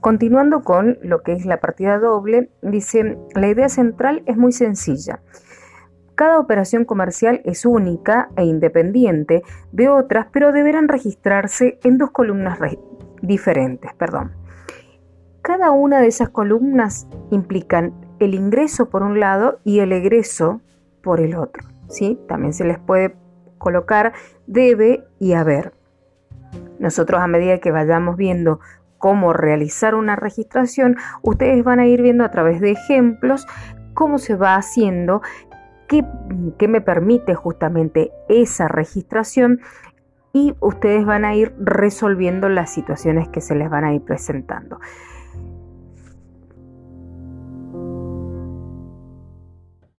Continuando con lo que es la partida doble, dice, la idea central es muy sencilla. Cada operación comercial es única e independiente de otras, pero deberán registrarse en dos columnas diferentes. Perdón. Cada una de esas columnas implican el ingreso por un lado y el egreso por el otro. ¿sí? También se les puede colocar debe y haber. Nosotros a medida que vayamos viendo cómo realizar una registración, ustedes van a ir viendo a través de ejemplos cómo se va haciendo, qué, qué me permite justamente esa registración y ustedes van a ir resolviendo las situaciones que se les van a ir presentando.